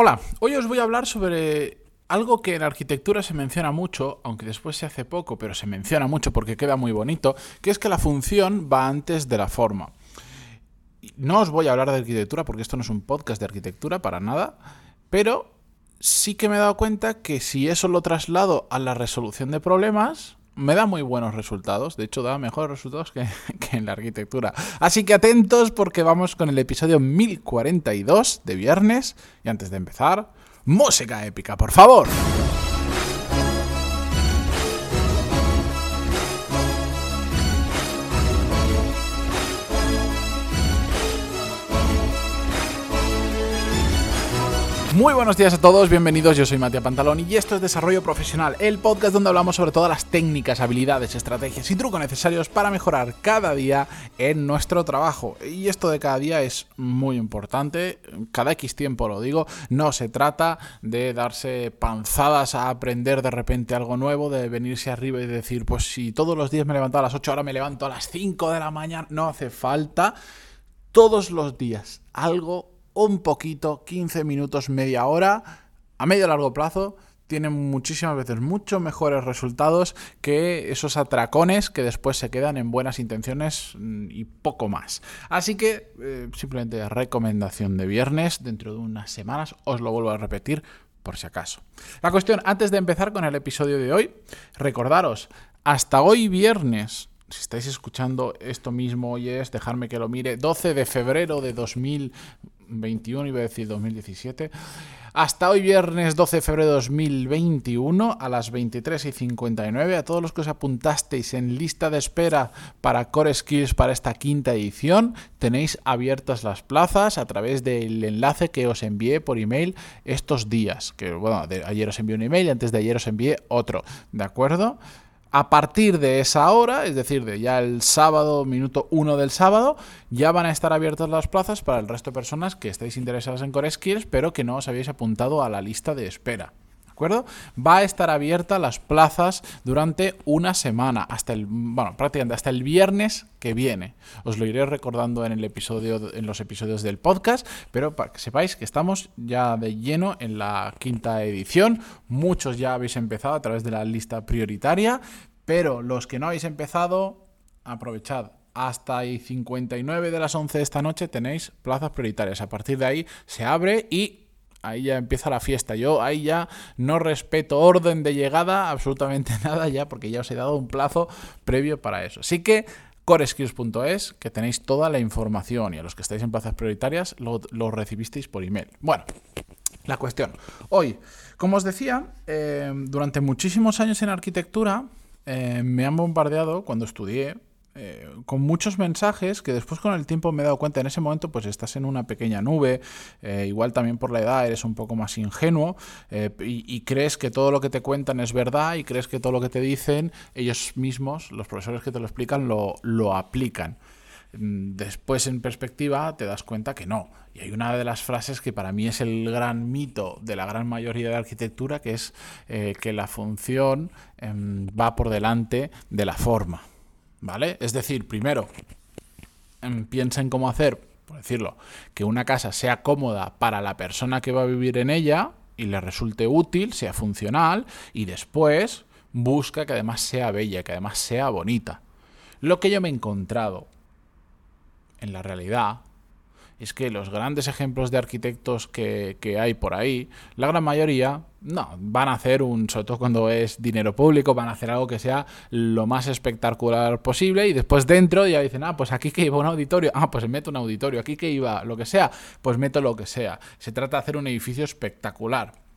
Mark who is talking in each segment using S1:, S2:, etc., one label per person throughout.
S1: Hola, hoy os voy a hablar sobre algo que en arquitectura se menciona mucho, aunque después se hace poco, pero se menciona mucho porque queda muy bonito, que es que la función va antes de la forma. No os voy a hablar de arquitectura porque esto no es un podcast de arquitectura para nada, pero sí que me he dado cuenta que si eso lo traslado a la resolución de problemas, me da muy buenos resultados. De hecho, da mejores resultados que, que, en la arquitectura. Así que atentos porque vamos con el episodio 1042 de viernes. Y antes de empezar, música épica, por favor. Muy buenos días a todos, bienvenidos, yo soy Matías Pantalón y esto es Desarrollo Profesional, el podcast donde hablamos sobre todas las técnicas, habilidades, estrategias y trucos necesarios para mejorar cada día en nuestro trabajo. Y esto de cada día es muy importante, cada X tiempo lo digo, no se trata de darse panzadas a aprender de repente algo nuevo, de venirse arriba y decir, pues si todos los días me levanto a las 8, ahora me levanto a las 5 de la mañana, no hace falta. Todos los días algo un poquito, 15 minutos, media hora, a medio largo plazo, tienen muchísimas veces mucho mejores resultados que esos atracones que después se quedan en buenas intenciones mm, y poco más. Así que eh, simplemente recomendación de viernes, dentro de unas semanas os lo vuelvo a repetir por si acaso. La cuestión, antes de empezar con el episodio de hoy, recordaros, hasta hoy viernes si estáis escuchando esto mismo hoy es, dejarme que lo mire, 12 de febrero de 2021, iba a decir 2017, hasta hoy viernes 12 de febrero de 2021 a las 23 y 59, a todos los que os apuntasteis en lista de espera para Core Skills para esta quinta edición, tenéis abiertas las plazas a través del enlace que os envié por email estos días, que bueno, ayer os envié un email y antes de ayer os envié otro, ¿de acuerdo? A partir de esa hora, es decir, de ya el sábado, minuto 1 del sábado, ya van a estar abiertas las plazas para el resto de personas que estéis interesadas en Core Skills, pero que no os habéis apuntado a la lista de espera. ¿De acuerdo? Va a estar abierta las plazas durante una semana, hasta el, bueno, prácticamente hasta el viernes que viene. Os lo iré recordando en el episodio, en los episodios del podcast, pero para que sepáis que estamos ya de lleno en la quinta edición. Muchos ya habéis empezado a través de la lista prioritaria, pero los que no habéis empezado, aprovechad. Hasta ahí 59 de las 11 de esta noche tenéis plazas prioritarias. A partir de ahí se abre y ahí ya empieza la fiesta. Yo ahí ya no respeto orden de llegada, absolutamente nada ya, porque ya os he dado un plazo previo para eso. Así que coreskills.es, que tenéis toda la información y a los que estáis en plazas prioritarias lo, recibisteis por email. Bueno, la cuestión. Hoy, como os decía, eh, durante muchísimos años en arquitectura eh, me han bombardeado cuando estudié eh, con muchos mensajes que después con el tiempo me he dado cuenta, en ese momento pues estás en una pequeña nube, eh, igual también por la edad eres un poco más ingenuo eh, y, y, crees que todo lo que te cuentan es verdad y crees que todo lo que te dicen ellos mismos, los profesores que te lo explican, lo, lo aplican. Después en perspectiva te das cuenta que no. Y hay una de las frases que para mí es el gran mito de la gran mayoría de arquitectura, que es que la función eh, va por delante de la forma. ¿Vale? Es decir, primero, eh, piensa en cómo hacer, por decirlo, que una casa sea cómoda para la persona que va a vivir en ella y le resulte útil, sea funcional, y después busca que además sea bella, que además sea bonita. Lo que yo me he encontrado en la realidad es que los grandes ejemplos de arquitectos que, que, hay por ahí, la gran mayoría, no, van a hacer un, sobre todo cuando es dinero público, van a hacer algo que sea lo más espectacular posible y después dentro ya dicen, ah, pues aquí que iba un auditorio, ah, pues meto un auditorio, aquí que iba lo que sea, pues meto lo que sea. Se trata de hacer un edificio espectacular.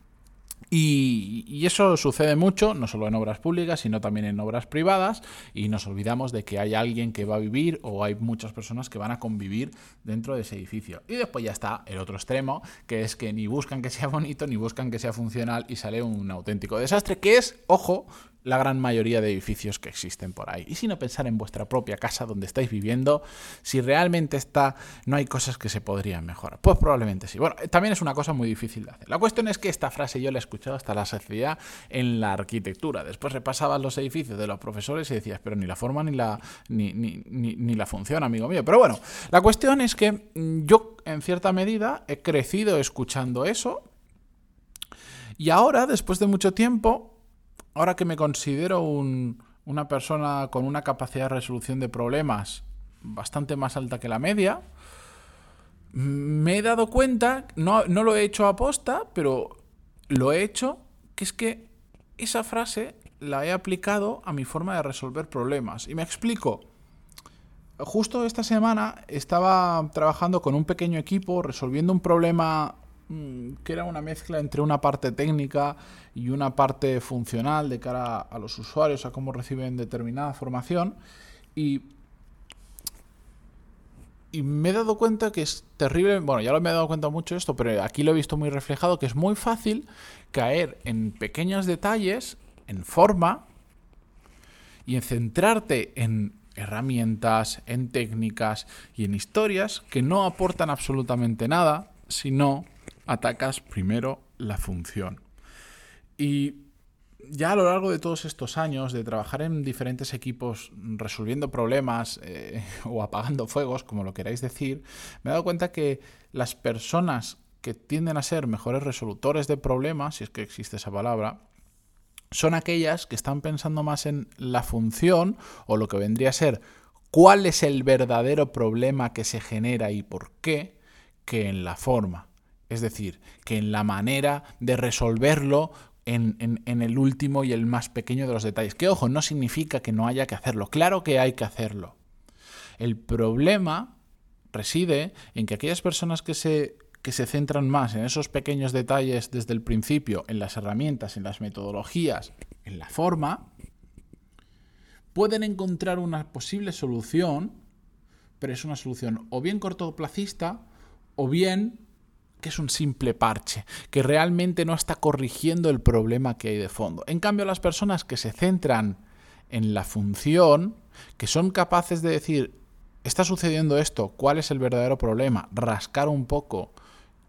S1: Y, eso sucede mucho, no solo en obras públicas, sino también en obras privadas, y nos olvidamos de que hay alguien que va a vivir o hay muchas personas que van a convivir dentro de ese edificio. Y después ya está el otro extremo, que es que ni buscan que sea bonito, ni buscan que sea funcional, y sale un auténtico desastre, que es, ojo, la gran mayoría de edificios que existen por ahí. Y si no pensar en vuestra propia casa donde estáis viviendo, si realmente está, no hay cosas que se podrían mejorar. Pues probablemente sí. Bueno, también es una cosa muy difícil de hacer. La cuestión es que esta frase yo he escuchado hasta la saciedad en la arquitectura. Después repasabas los edificios de los profesores y decías, pero ni la forma ni la, ni, ni, ni, la función, amigo mío. Pero bueno, la cuestión es que yo en cierta medida he crecido escuchando eso Y ahora, después de mucho tiempo, ahora que me considero una persona con una capacidad de resolución de problemas bastante más alta que la media, me he dado cuenta, no, no lo he hecho a posta, pero lo he hecho, que es que esa frase la he aplicado a mi forma de resolver problemas. Y me explico. Justo esta semana estaba trabajando con un pequeño equipo resolviendo un problema mm, que era una mezcla entre una parte técnica y una parte funcional de cara a los usuarios, a cómo reciben determinada formación. Y y me he dado cuenta que es terrible, bueno, ya lo me he dado cuenta mucho esto, pero aquí lo he visto muy reflejado, que es muy fácil caer en pequeños detalles, en forma, y en centrarte en herramientas, en técnicas y en historias que no aportan absolutamente nada si no atacas primero la función. Y ya a lo largo de todos estos años de trabajar en diferentes equipos resolviendo problemas eh, o apagando fuegos, como lo queráis decir, me he dado cuenta que las personas que tienden a ser mejores resolutores de problemas, si es que existe esa palabra, son aquellas que están pensando más en la función o lo que vendría a ser cuál es el verdadero problema que se genera y por qué, que en la forma. Es decir, que en la manera de resolverlo en, el último y el más pequeño de los detalles. Que ojo, no significa que no haya que hacerlo. Claro que hay que hacerlo. El problema reside en que aquellas personas que se, que se centran más en esos pequeños detalles desde el principio, en las herramientas, en las metodologías, en la forma, pueden encontrar una posible solución, pero es una solución o bien cortoplacista o bien que es un simple parche, que realmente no está corrigiendo el problema que hay de fondo. En cambio, las personas que se centran en la función, que son capaces de decir, está sucediendo esto, cuál es el verdadero problema, rascar un poco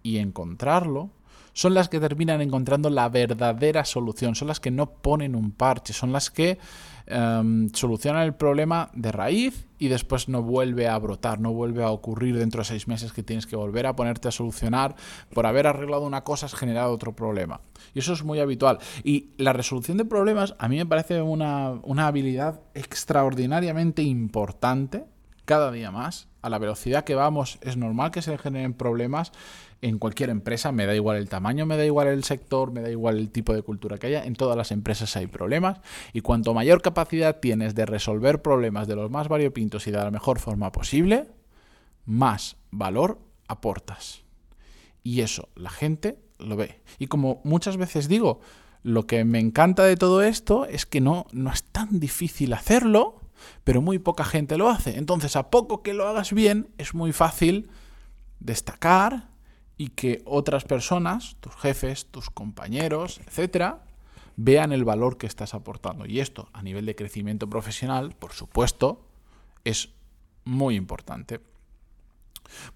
S1: y encontrarlo, son las que terminan encontrando la verdadera solución, son las que no ponen un parche, son las que em, solucionan el problema de raíz y después no vuelve a brotar, no vuelve a ocurrir dentro de seis meses que tienes que volver a ponerte a solucionar por haber arreglado una cosa has generado otro problema. Y eso es muy habitual. Y la resolución de problemas a mí me parece una, una habilidad extraordinariamente importante cada día más. A la velocidad que vamos es normal que se generen problemas en cualquier empresa, me da igual el tamaño, me da igual el sector, me da igual el tipo de cultura que haya, en todas las empresas hay problemas y cuanto mayor capacidad tienes de resolver problemas de los más variopintos y de la mejor forma posible, más valor aportas. Y eso la gente lo ve. Y como muchas veces digo, lo que me encanta de todo esto es que no, no es tan difícil hacerlo, pero muy poca gente lo hace. Entonces, a poco que lo hagas bien, es muy fácil destacar y que otras personas, tus jefes, tus compañeros, etcétera, vean el valor que estás aportando. Y esto, a nivel de crecimiento profesional, por supuesto, es muy importante.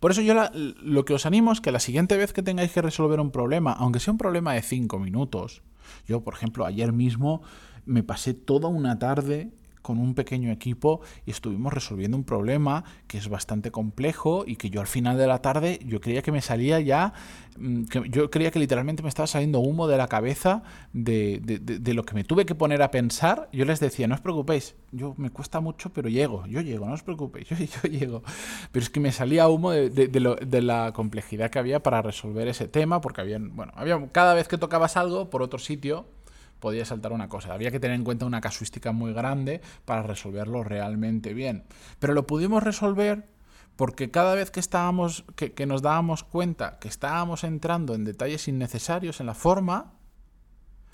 S1: Por eso yo lo que os animo es que la siguiente vez que tengáis que resolver un problema, aunque sea un problema de 5 minutos, yo por ejemplo ayer mismo me pasé toda una tarde con un pequeño equipo y estuvimos resolviendo un problema que es bastante complejo y que yo al final de la tarde yo creía que me salía ya, mm, que yo creía que literalmente me estaba saliendo humo de la cabeza de, lo que me tuve que poner a pensar. Yo les decía, no os preocupéis, yo me cuesta mucho, pero llego, yo llego, no os preocupéis, yo, yo llego. Pero es que me salía humo de, la complejidad que había para resolver ese tema, porque había, bueno, había, cada vez que tocabas algo por otro sitio, podía saltar una cosa. Había que tener en cuenta una casuística muy grande para resolverlo realmente bien. Pero lo pudimos resolver porque cada vez que estábamos, que, nos dábamos cuenta que estábamos entrando en detalles innecesarios en la forma,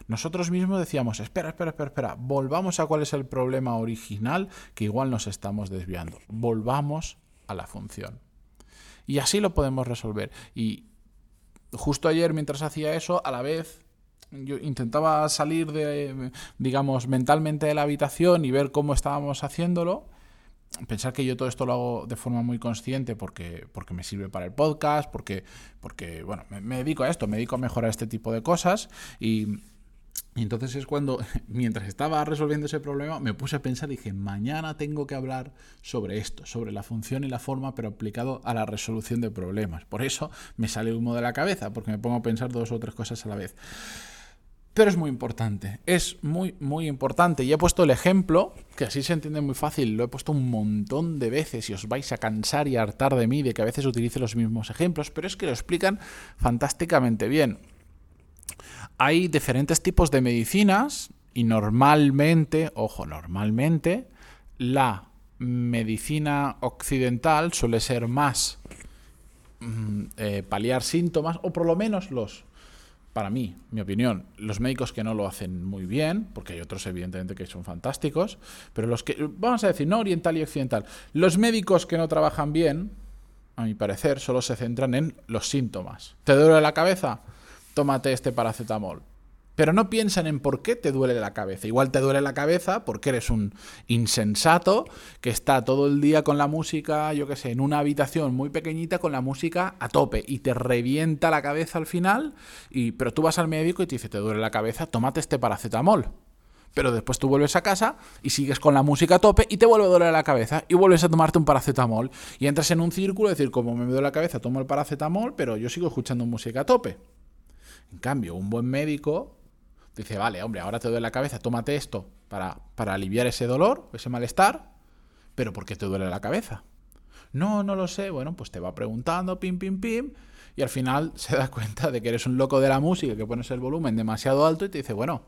S1: nosotros mismos decíamos, espera, espera, espera, espera, volvamos a cuál es el problema original, que igual nos estamos desviando. Volvamos a la función. Y así lo podemos resolver. Y justo ayer, mientras hacía eso, a la vez yo intentaba salir de, digamos, mentalmente de la habitación y ver cómo estábamos haciéndolo. Pensar que yo todo esto lo hago de forma muy consciente porque, porque me sirve para el podcast, porque, porque bueno, me, dedico a esto, me dedico a mejorar este tipo de cosas y, y entonces es cuando, mientras estaba resolviendo ese problema, me puse a pensar y dije, mañana tengo que hablar sobre esto, sobre la función y la forma, pero aplicado a la resolución de problemas. Por eso me sale humo de la cabeza, porque me pongo a pensar dos o tres cosas a la vez. Pero es muy importante, es muy, muy importante. Y he puesto el ejemplo, que así se entiende muy fácil, lo he puesto un montón de veces y os vais a cansar y hartar de mí de que a veces utilice los mismos ejemplos, pero es que lo explican fantásticamente bien. Hay diferentes tipos de medicinas y normalmente, ojo, normalmente, la medicina occidental suele ser más mm, eh, paliar síntomas, o por lo menos los para mí, mi opinión, los médicos que no lo hacen muy bien, porque hay otros evidentemente que son fantásticos, pero los que, vamos a decir, no oriental y occidental, los médicos que no trabajan bien, a mi parecer, solo se centran en los síntomas. ¿Te duele la cabeza? Tómate este paracetamol pero no piensan en por qué te duele la cabeza. Igual te duele la cabeza porque eres un insensato que está todo el día con la música, yo qué sé, en una habitación muy pequeñita con la música a tope y te revienta la cabeza al final, y, pero tú vas al médico y te dice, te duele la cabeza, tómate este paracetamol. Pero después tú vuelves a casa y sigues con la música a tope y te vuelve a doler la cabeza y vuelves a tomarte un paracetamol. Y entras en un círculo, es decir, como me duele la cabeza, tomo el paracetamol, pero yo sigo escuchando música a tope. En cambio, un buen médico Dice, vale, hombre, ahora te duele la cabeza, tómate esto para, para aliviar ese dolor, ese malestar, pero ¿por qué te duele la cabeza? No, no lo sé. Bueno, pues te va preguntando, pim, pim, pim, y al final se da cuenta de que eres un loco de la música, que pones el volumen demasiado alto y te dice, bueno,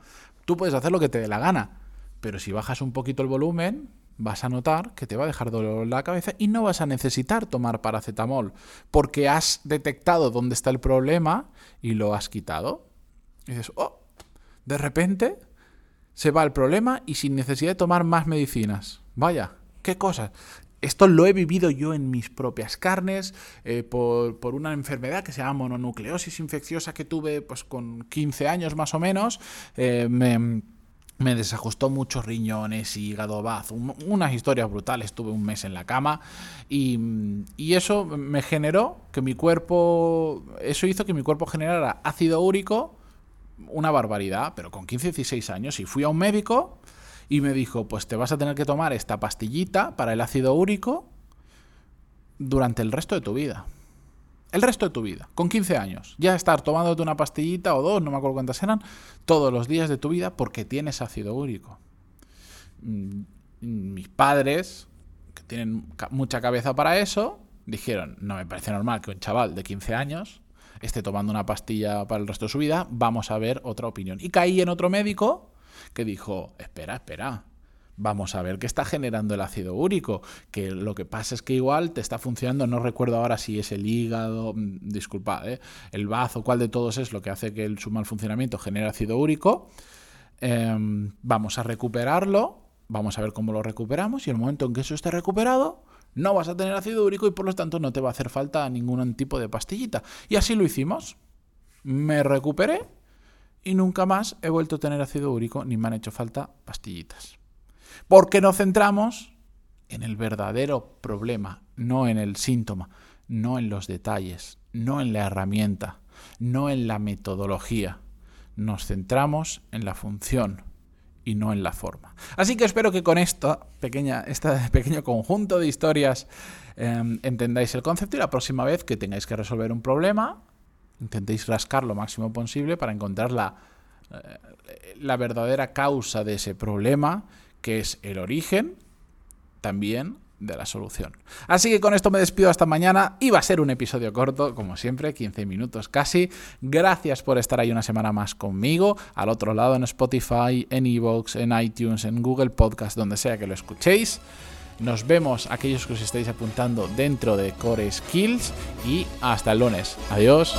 S1: tú puedes hacer lo que te dé la gana, pero si bajas un poquito el volumen, vas a notar que te va a dejar dolor en la cabeza y no vas a necesitar tomar paracetamol, porque has detectado dónde está el problema y lo has quitado. Y dices, oh, de repente se va el problema y sin necesidad de tomar más medicinas. Vaya, qué cosa. Esto lo he vivido yo en mis propias carnes eh, por, una enfermedad que se llama mononucleosis infecciosa que tuve pues, con 15 años más o menos. Eh, me, desajustó muchos riñones, hígado, bazo, unas historias brutales. Estuve un mes en la cama y, y, eso me generó que mi cuerpo, eso hizo que mi cuerpo generara ácido úrico una barbaridad, pero con 15, 16 años. Y fui a un médico y me dijo, pues te vas a tener que tomar esta pastillita para el ácido úrico durante el resto de tu vida. El resto de tu vida, con 15 años. Ya estar tomándote una pastillita o dos, no me acuerdo cuántas eran, todos los días de tu vida porque tienes ácido úrico. Mm, mis padres, que tienen mucha cabeza para eso, dijeron, no me parece normal que un chaval de 15 años esté tomando una pastilla para el resto de su vida, vamos a ver otra opinión. Y caí en otro médico que dijo, espera, espera, vamos a ver qué está generando el ácido úrico, que lo que pasa es que igual te está funcionando, no recuerdo ahora si es el hígado, mm, disculpa, ¿eh? el bazo, cuál de todos es lo que hace que el, su mal funcionamiento genere ácido úrico. Em, vamos a recuperarlo, vamos a ver cómo lo recuperamos y el momento en que eso esté recuperado, no vas a tener ácido úrico y por lo tanto no te va a hacer falta ningún tipo de pastillita. Y así lo hicimos. Me recuperé y nunca más he vuelto a tener ácido úrico ni me han hecho falta pastillitas. Porque nos centramos en el verdadero problema, no en el síntoma, no en los detalles, no en la herramienta, no en la metodología. Nos centramos en la función, y no en la forma. Así que espero que con pequeña, este pequeño conjunto de historias em, entendáis el concepto y la próxima vez que tengáis que resolver un problema, intentéis rascar lo máximo posible para encontrar la, eh, la verdadera causa de ese problema, que es el origen también de la solución. Así que con esto me despido hasta mañana. Iba a ser un episodio corto, como siempre, 15 minutos casi. Gracias por estar ahí una semana más conmigo, al otro lado en Spotify, en Evox, en iTunes, en Google Podcast, donde sea que lo escuchéis. Nos vemos aquellos que os estáis apuntando dentro de Core Skills y hasta el lunes. Adiós.